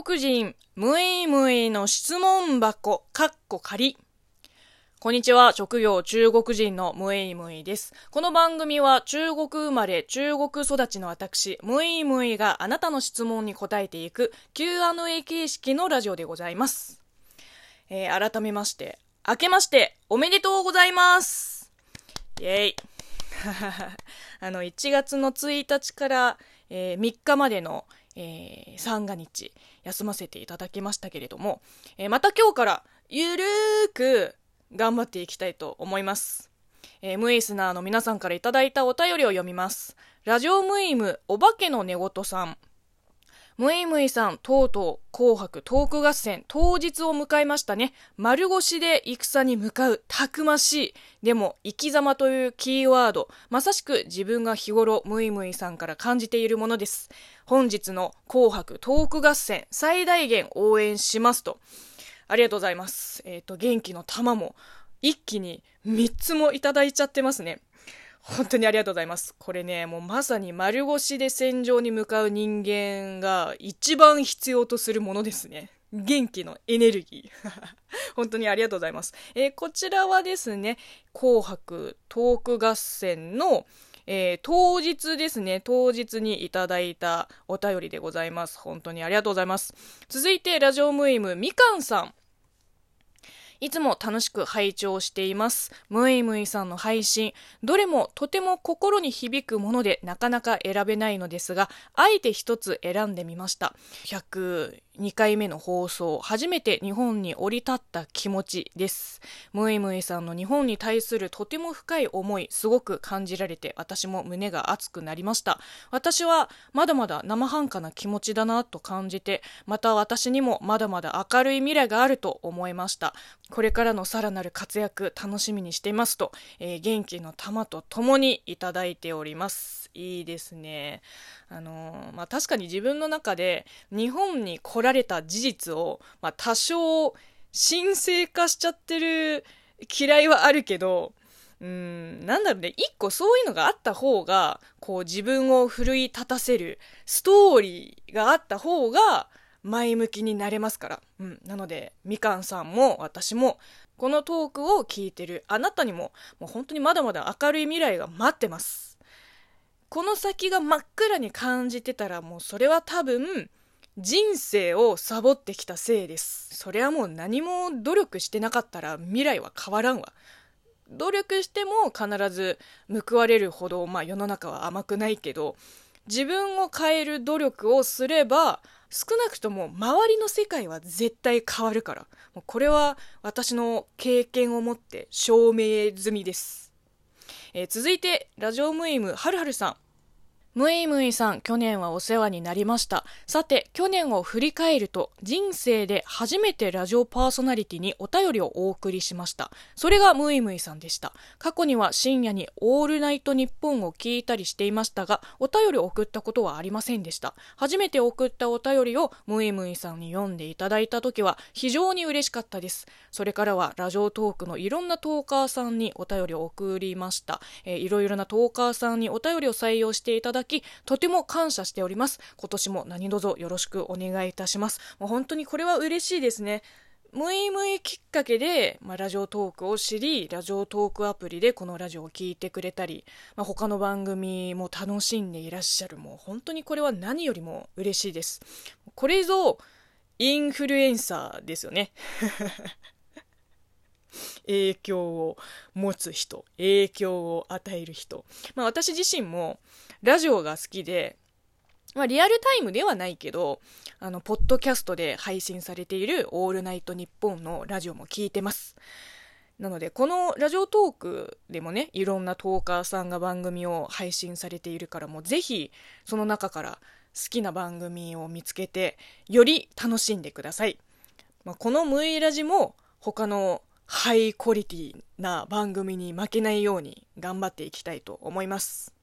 国人、むいむいの質問箱、かっこ仮。こんにちは、職業中国人のムイムイです。この番組は中国生まれ、中国育ちの私、ムイムイがあなたの質問に答えていく Q&A 形式のラジオでございます。えー、改めまして、明けまして、おめでとうございますイェイ あの、1月の1日から、えー、3日までの、えー、三が日休ませていただきましたけれども、えー、また今日からゆるーく頑張っていきたいと思います。えー、ムイスナーの皆さんからいただいたお便りを読みます。ラジオムイムお化けの寝言さん。ムイムイさん、とうとう紅白トーク合戦当日を迎えましたね。丸腰で戦に向かうたくましい。でも、生き様というキーワード、まさしく自分が日頃ムイムイさんから感じているものです。本日の紅白トーク合戦最大限応援しますと。ありがとうございます。えっ、ー、と、元気の玉も一気に3つもいただいちゃってますね。本当にありがとうございます。これね、もうまさに丸腰で戦場に向かう人間が一番必要とするものですね。元気のエネルギー。本当にありがとうございます。えー、こちらはですね、紅白トーク合戦の、えー、当日ですね、当日にいただいたお便りでございます。本当にありがとうございます。続いて、ラジオムイムみかんさん。いつも楽しく拝聴しています。ムイムイさんの配信、どれもとても心に響くものでなかなか選べないのですが、あえて一つ選んでみました。102回目の放送、初めて日本に降り立った気持ちです。ムイムイさんの日本に対するとても深い思い、すごく感じられて、私も胸が熱くなりました。私はまだまだ生半可な気持ちだなと感じて、また私にもまだまだ明るい未来があると思いました。これからのさらなる活躍楽しみにしていますと、えー、元気の玉とともにいただいております。いいですね。あのー、まあ、確かに自分の中で日本に来られた事実を、まあ、多少神聖化しちゃってる嫌いはあるけど、うん、なんだろうね、一個そういうのがあった方が、こう自分を奮い立たせるストーリーがあった方が、前向きになれますから。うん。なので、みかんさんも私も、このトークを聞いてるあなたにも、もう本当にまだまだ明るい未来が待ってます。この先が真っ暗に感じてたら、もうそれは多分、人生をサボってきたせいです。それはもう何も努力してなかったら未来は変わらんわ。努力しても必ず報われるほど、まあ世の中は甘くないけど、自分を変える努力をすれば、少なくとも周りの世界は絶対変わるから。もうこれは私の経験をもって証明済みです。えー、続いて、ラジオムイムはるはるさん。ムイムイさん、去年はお世話になりました。さて、去年を振り返ると、人生で初めてラジオパーソナリティにお便りをお送りしました。それがムイムイさんでした。過去には深夜にオールナイトニッポンを聞いたりしていましたが、お便りを送ったことはありませんでした。初めて送ったお便りをムイムイさんに読んでいただいた時は、非常に嬉しかったです。それからは、ラジオトークのいろんなトーカーさんにお便りを送りました。えー、いろいろなトーカーさんにお便りを採用していただだき、とても感謝しております。今年も何卒よろしくお願いいたします。もう本当にこれは嬉しいですね。むいむいきっかけで、まあ、ラジオトークを知り、ラジオトークアプリでこのラジオを聴いてくれたり、まあ、他の番組も楽しんでいらっしゃる。もう本当にこれは何よりも嬉しいです。これぞ、インフルエンサーですよね。影響を持つ人、影響を与える人。まあ私自身もラジオが好きで、まあリアルタイムではないけど、あの、ポッドキャストで配信されているオールナイトニッポンのラジオも聞いてます。なので、このラジオトークでもね、いろんなトーカーさんが番組を配信されているから、もうぜひ、その中から好きな番組を見つけて、より楽しんでください。まあ、このムイラジも、他のハイクオリティな番組に負けないように頑張っていきたいと思います。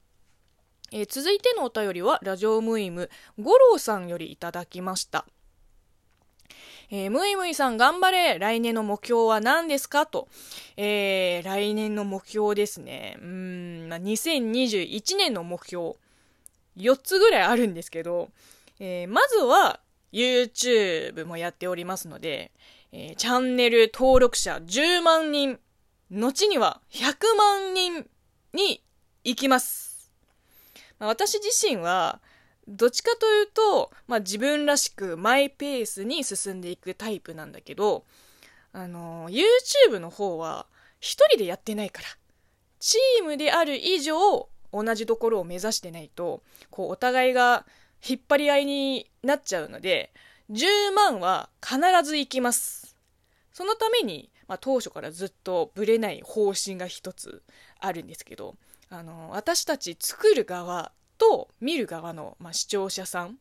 えー、続いてのお便りは、ラジオムイム、五郎さんよりいただきました。えー、ムイムイさん頑張れ来年の目標は何ですかと。えー、来年の目標ですね。うん、まあ、2021年の目標、4つぐらいあるんですけど、えー、まずは、YouTube もやっておりますので、えー、チャンネル登録者10万人、後には100万人に行きます。まあ、私自身は、どっちかというと、まあ、自分らしくマイペースに進んでいくタイプなんだけど、あの、YouTube の方は一人でやってないから、チームである以上、同じところを目指してないと、こう、お互いが引っ張り合いになっちゃうので、10万は必ず行きます。そのために、まあ、当初からずっとブレない方針が一つあるんですけど、あの、私たち作る側と見る側の、まあ、視聴者さん、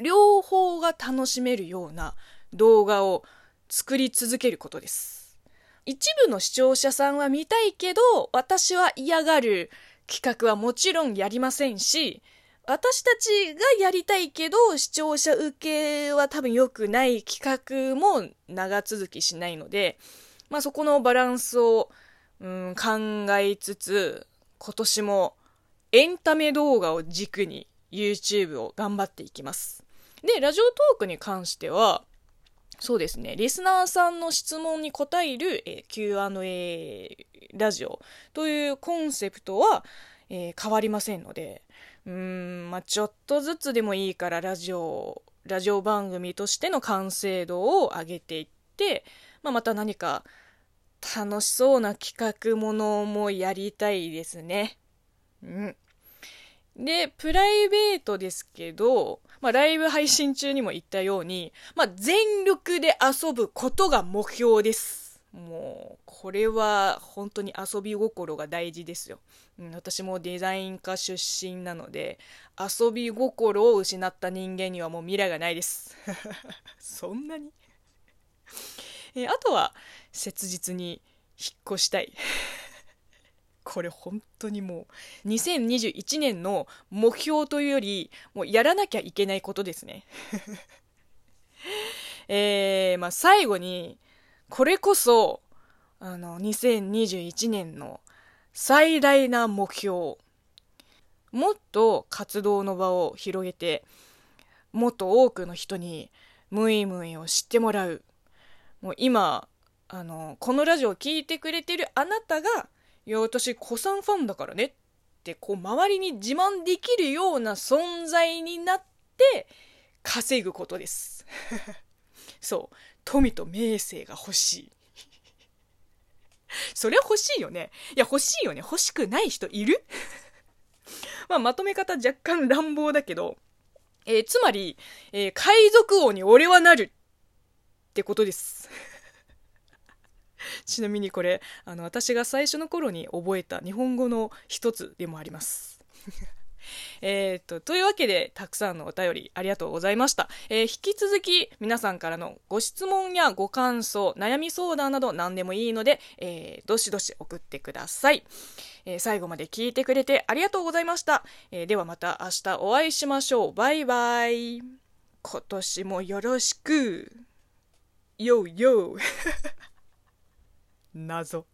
両方が楽しめるような動画を作り続けることです。一部の視聴者さんは見たいけど、私は嫌がる企画はもちろんやりませんし、私たちがやりたいけど、視聴者受けは多分良くない企画も長続きしないので、まあそこのバランスを、うん、考えつつ、今年もエンタメ動画を軸に YouTube を頑張っていきます。で、ラジオトークに関しては、そうですね、リスナーさんの質問に答える、えー、Q&A ラジオというコンセプトは、えー、変わりませんので、うん、まあ、ちょっとずつでもいいからラジオ、ラジオ番組としての完成度を上げていって、まあ、また何か楽しそうな企画ものもやりたいですね。うん。で、プライベートですけど、まあ、ライブ配信中にも言ったように、まあ、全力で遊ぶことが目標です。もう、これは本当に遊び心が大事ですよ。うん、私もデザイン科出身なので、遊び心を失った人間にはもう未来がないです。そんなに？えあとは、切実に引っ越したい。これ本当にもう、2021年の目標というより、もうやらなきゃいけないことですね。えー、まあ最後に、これこそ、あの、2021年の最大な目標。もっと活動の場を広げて、もっと多くの人にムイムイを知ってもらう。もう今、あの、このラジオを聴いてくれてるあなたが、いや、私、子さんファンだからねって、こう、周りに自慢できるような存在になって、稼ぐことです。そう。富と名声が欲しい。それは欲しいよね。いや、欲しいよね。欲しくない人いる？まあ、まとめ方若干乱暴だけど、えー、つまり、えー、海賊王に俺はなるってことです。ちなみにこれ、あの、私が最初の頃に覚えた日本語の一つでもあります。えっと、というわけで、たくさんのお便りありがとうございました。えー、引き続き皆さんからのご質問やご感想、悩み相談など何でもいいので、えー、どしどし送ってください。え、最後まで聞いてくれてありがとうございました。えではまた明日お会いしましょう。バイバイ。今年もよろしく。よーよー。謎。